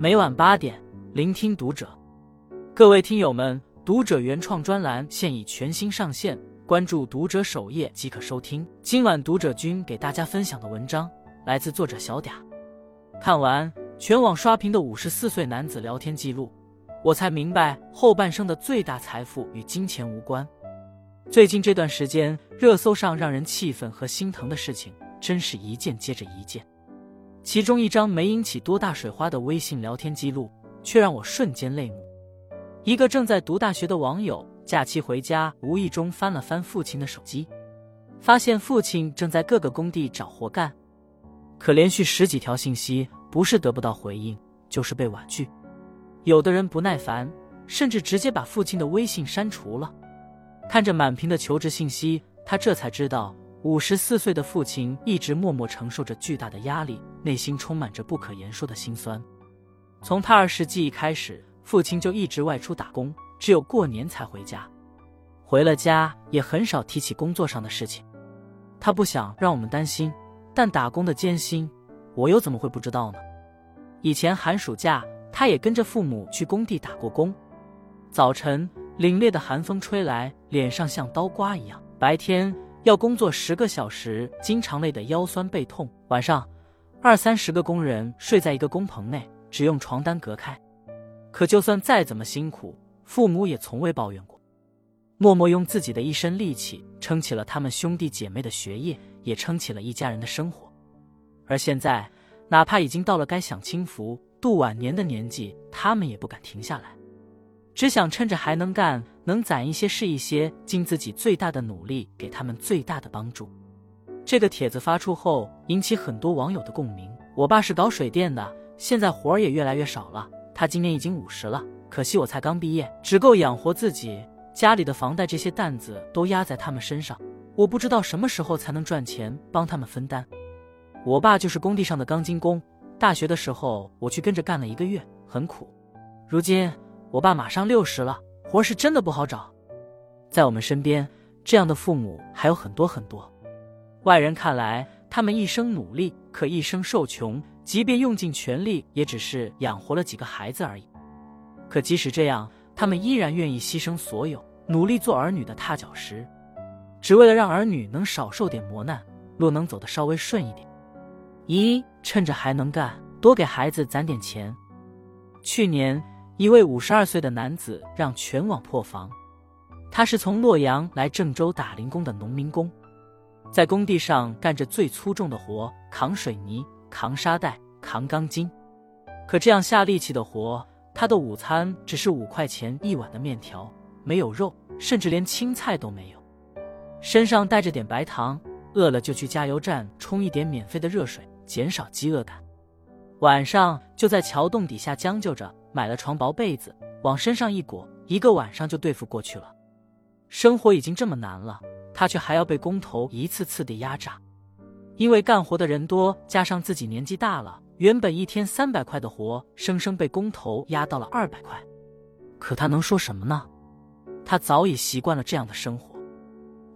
每晚八点，聆听读者。各位听友们，读者原创专栏现已全新上线，关注读者首页即可收听。今晚读者君给大家分享的文章来自作者小嗲。看完全网刷屏的五十四岁男子聊天记录，我才明白后半生的最大财富与金钱无关。最近这段时间，热搜上让人气愤和心疼的事情，真是一件接着一件。其中一张没引起多大水花的微信聊天记录，却让我瞬间泪目。一个正在读大学的网友，假期回家无意中翻了翻父亲的手机，发现父亲正在各个工地找活干。可连续十几条信息，不是得不到回应，就是被婉拒。有的人不耐烦，甚至直接把父亲的微信删除了。看着满屏的求职信息，他这才知道。五十四岁的父亲一直默默承受着巨大的压力，内心充满着不可言说的心酸。从他儿时记忆开始，父亲就一直外出打工，只有过年才回家。回了家也很少提起工作上的事情。他不想让我们担心，但打工的艰辛，我又怎么会不知道呢？以前寒暑假，他也跟着父母去工地打过工。早晨凛冽的寒风吹来，脸上像刀刮一样；白天。要工作十个小时，经常累得腰酸背痛。晚上，二三十个工人睡在一个工棚内，只用床单隔开。可就算再怎么辛苦，父母也从未抱怨过，默默用自己的一身力气撑起了他们兄弟姐妹的学业，也撑起了一家人的生活。而现在，哪怕已经到了该享清福、度晚年的年纪，他们也不敢停下来。只想趁着还能干，能攒一些是一些，尽自己最大的努力，给他们最大的帮助。这个帖子发出后，引起很多网友的共鸣。我爸是搞水电的，现在活儿也越来越少了。他今年已经五十了，可惜我才刚毕业，只够养活自己，家里的房贷这些担子都压在他们身上。我不知道什么时候才能赚钱帮他们分担。我爸就是工地上的钢筋工，大学的时候我去跟着干了一个月，很苦。如今。我爸马上六十了，活是真的不好找。在我们身边，这样的父母还有很多很多。外人看来，他们一生努力，可一生受穷，即便用尽全力，也只是养活了几个孩子而已。可即使这样，他们依然愿意牺牲所有，努力做儿女的踏脚石，只为了让儿女能少受点磨难，路能走得稍微顺一点。一，趁着还能干，多给孩子攒点钱。去年。一位五十二岁的男子让全网破防。他是从洛阳来郑州打零工的农民工，在工地上干着最粗重的活，扛水泥、扛沙袋、扛钢筋。可这样下力气的活，他的午餐只是五块钱一碗的面条，没有肉，甚至连青菜都没有。身上带着点白糖，饿了就去加油站冲一点免费的热水，减少饥饿感。晚上就在桥洞底下将就着。买了床薄被子，往身上一裹，一个晚上就对付过去了。生活已经这么难了，他却还要被工头一次次的压榨。因为干活的人多，加上自己年纪大了，原本一天三百块的活，生生被工头压到了二百块。可他能说什么呢？他早已习惯了这样的生活。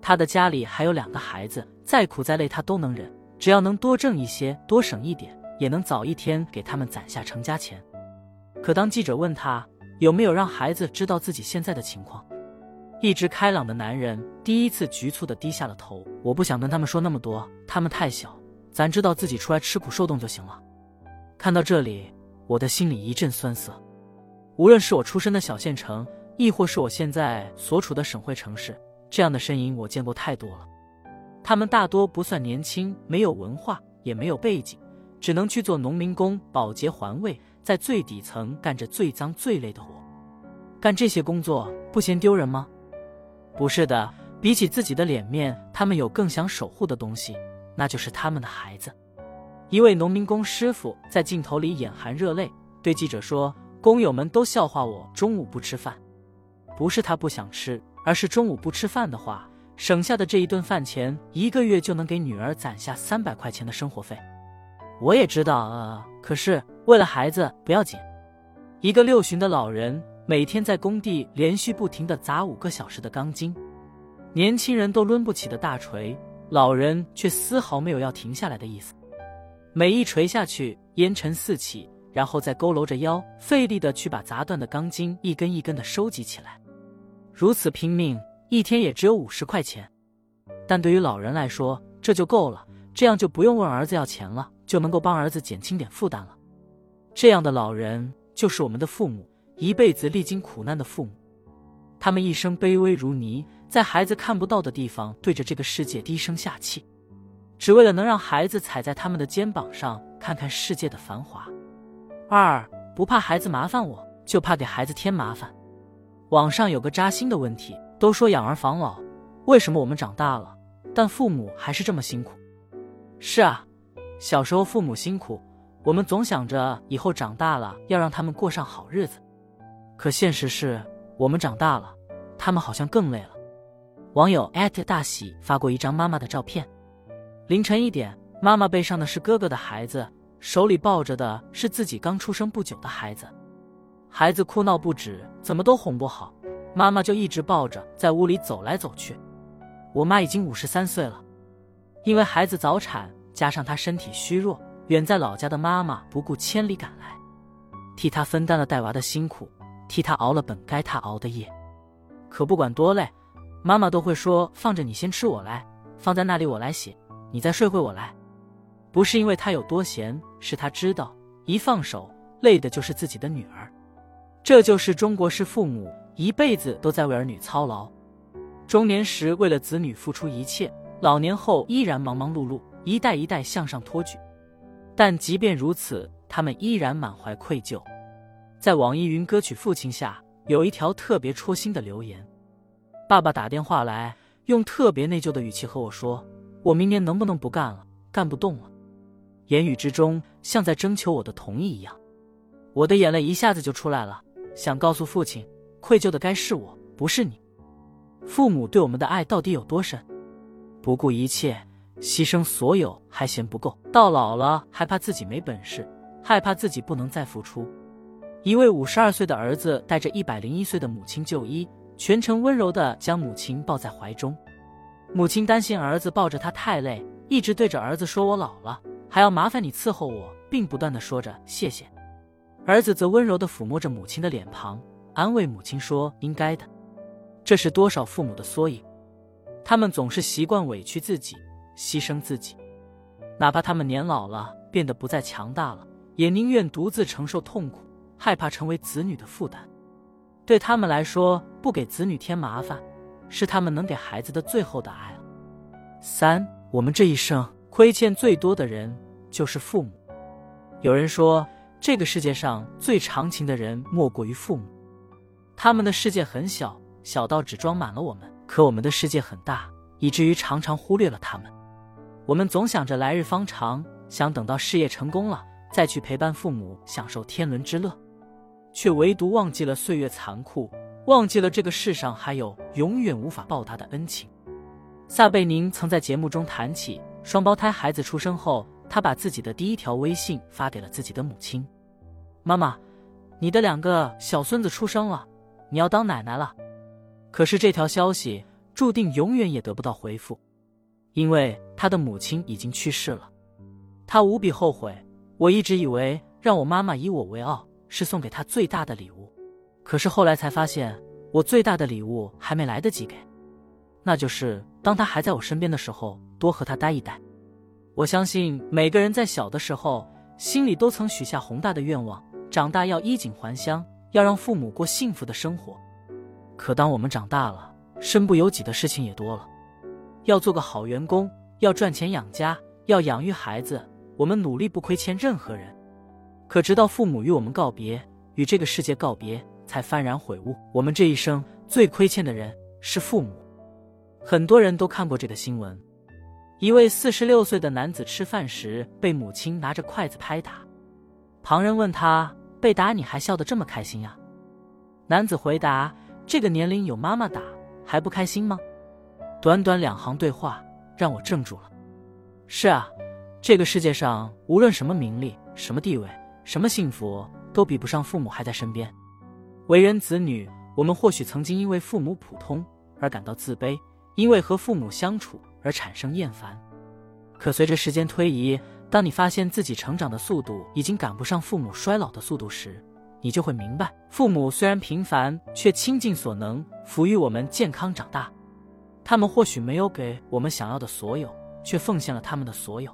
他的家里还有两个孩子，再苦再累他都能忍，只要能多挣一些，多省一点，也能早一天给他们攒下成家钱。可当记者问他有没有让孩子知道自己现在的情况，一直开朗的男人第一次局促的低下了头。我不想跟他们说那么多，他们太小，咱知道自己出来吃苦受冻就行了。看到这里，我的心里一阵酸涩。无论是我出身的小县城，亦或是我现在所处的省会城市，这样的身影我见过太多了。他们大多不算年轻，没有文化，也没有背景，只能去做农民工，保洁环卫。在最底层干着最脏最累的活，干这些工作不嫌丢人吗？不是的，比起自己的脸面，他们有更想守护的东西，那就是他们的孩子。一位农民工师傅在镜头里眼含热泪，对记者说：“工友们都笑话我中午不吃饭，不是他不想吃，而是中午不吃饭的话，省下的这一顿饭钱，一个月就能给女儿攒下三百块钱的生活费。”我也知道，呃，可是为了孩子不要紧。一个六旬的老人每天在工地连续不停的砸五个小时的钢筋，年轻人都抡不起的大锤，老人却丝毫没有要停下来的意思。每一锤下去，烟尘四起，然后再佝偻着腰，费力的去把砸断的钢筋一根一根的收集起来。如此拼命，一天也只有五十块钱，但对于老人来说，这就够了。这样就不用问儿子要钱了，就能够帮儿子减轻点负担了。这样的老人就是我们的父母，一辈子历经苦难的父母。他们一生卑微如泥，在孩子看不到的地方对着这个世界低声下气，只为了能让孩子踩在他们的肩膀上看看世界的繁华。二不怕孩子麻烦我，就怕给孩子添麻烦。网上有个扎心的问题，都说养儿防老，为什么我们长大了，但父母还是这么辛苦？是啊，小时候父母辛苦，我们总想着以后长大了要让他们过上好日子。可现实是我们长大了，他们好像更累了。网友艾特大喜发过一张妈妈的照片，凌晨一点，妈妈背上的是哥哥的孩子，手里抱着的是自己刚出生不久的孩子，孩子哭闹不止，怎么都哄不好，妈妈就一直抱着在屋里走来走去。我妈已经五十三岁了。因为孩子早产，加上她身体虚弱，远在老家的妈妈不顾千里赶来，替他分担了带娃的辛苦，替他熬了本该他熬的夜。可不管多累，妈妈都会说：“放着你先吃，我来；放在那里，我来洗；你再睡会，我来。”不是因为他有多闲，是他知道一放手，累的就是自己的女儿。这就是中国式父母一辈子都在为儿女操劳，中年时为了子女付出一切。老年后依然忙忙碌碌，一代一代向上托举，但即便如此，他们依然满怀愧疚。在网易云歌曲《父亲》下，有一条特别戳心的留言：爸爸打电话来，用特别内疚的语气和我说：“我明年能不能不干了？干不动了。”言语之中像在征求我的同意一样。我的眼泪一下子就出来了，想告诉父亲，愧疚的该是我，不是你。父母对我们的爱到底有多深？不顾一切，牺牲所有还嫌不够，到老了还怕自己没本事，害怕自己不能再付出。一位五十二岁的儿子带着一百零一岁的母亲就医，全程温柔的将母亲抱在怀中。母亲担心儿子抱着他太累，一直对着儿子说：“我老了，还要麻烦你伺候我。”并不断的说着谢谢。儿子则温柔的抚摸着母亲的脸庞，安慰母亲说：“应该的。”这是多少父母的缩影。他们总是习惯委屈自己，牺牲自己，哪怕他们年老了，变得不再强大了，也宁愿独自承受痛苦，害怕成为子女的负担。对他们来说，不给子女添麻烦，是他们能给孩子的最后的爱。三，我们这一生亏欠最多的人就是父母。有人说，这个世界上最长情的人莫过于父母，他们的世界很小，小到只装满了我们。可我们的世界很大，以至于常常忽略了他们。我们总想着来日方长，想等到事业成功了再去陪伴父母享受天伦之乐，却唯独忘记了岁月残酷，忘记了这个世上还有永远无法报答的恩情。撒贝宁曾在节目中谈起，双胞胎孩子出生后，他把自己的第一条微信发给了自己的母亲：“妈妈，你的两个小孙子出生了，你要当奶奶了。”可是这条消息注定永远也得不到回复，因为他的母亲已经去世了。他无比后悔。我一直以为让我妈妈以我为傲是送给她最大的礼物，可是后来才发现，我最大的礼物还没来得及给，那就是当她还在我身边的时候，多和她待一待。我相信每个人在小的时候心里都曾许下宏大的愿望，长大要衣锦还乡，要让父母过幸福的生活。可当我们长大了，身不由己的事情也多了，要做个好员工，要赚钱养家，要养育孩子，我们努力不亏欠任何人。可直到父母与我们告别，与这个世界告别，才幡然悔悟，我们这一生最亏欠的人是父母。很多人都看过这个新闻：一位四十六岁的男子吃饭时被母亲拿着筷子拍打，旁人问他：“被打你还笑得这么开心呀？”男子回答。这个年龄有妈妈打还不开心吗？短短两行对话让我怔住了。是啊，这个世界上无论什么名利、什么地位、什么幸福，都比不上父母还在身边。为人子女，我们或许曾经因为父母普通而感到自卑，因为和父母相处而产生厌烦。可随着时间推移，当你发现自己成长的速度已经赶不上父母衰老的速度时，你就会明白，父母虽然平凡，却倾尽所能抚育我们健康长大。他们或许没有给我们想要的所有，却奉献了他们的所有。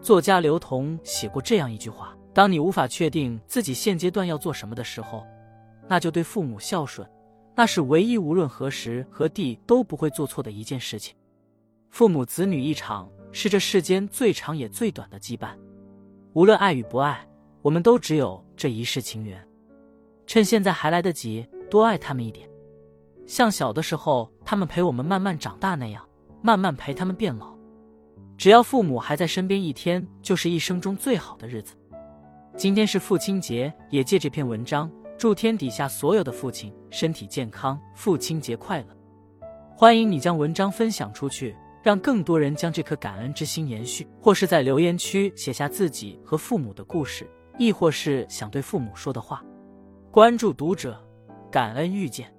作家刘同写过这样一句话：“当你无法确定自己现阶段要做什么的时候，那就对父母孝顺，那是唯一无论何时何地都不会做错的一件事情。父母子女一场，是这世间最长也最短的羁绊。无论爱与不爱，我们都只有这一世情缘。趁现在还来得及，多爱他们一点，像小的时候他们陪我们慢慢长大那样，慢慢陪他们变老。”只要父母还在身边一天，就是一生中最好的日子。今天是父亲节，也借这篇文章祝天底下所有的父亲身体健康，父亲节快乐！欢迎你将文章分享出去，让更多人将这颗感恩之心延续，或是在留言区写下自己和父母的故事，亦或是想对父母说的话。关注读者，感恩遇见。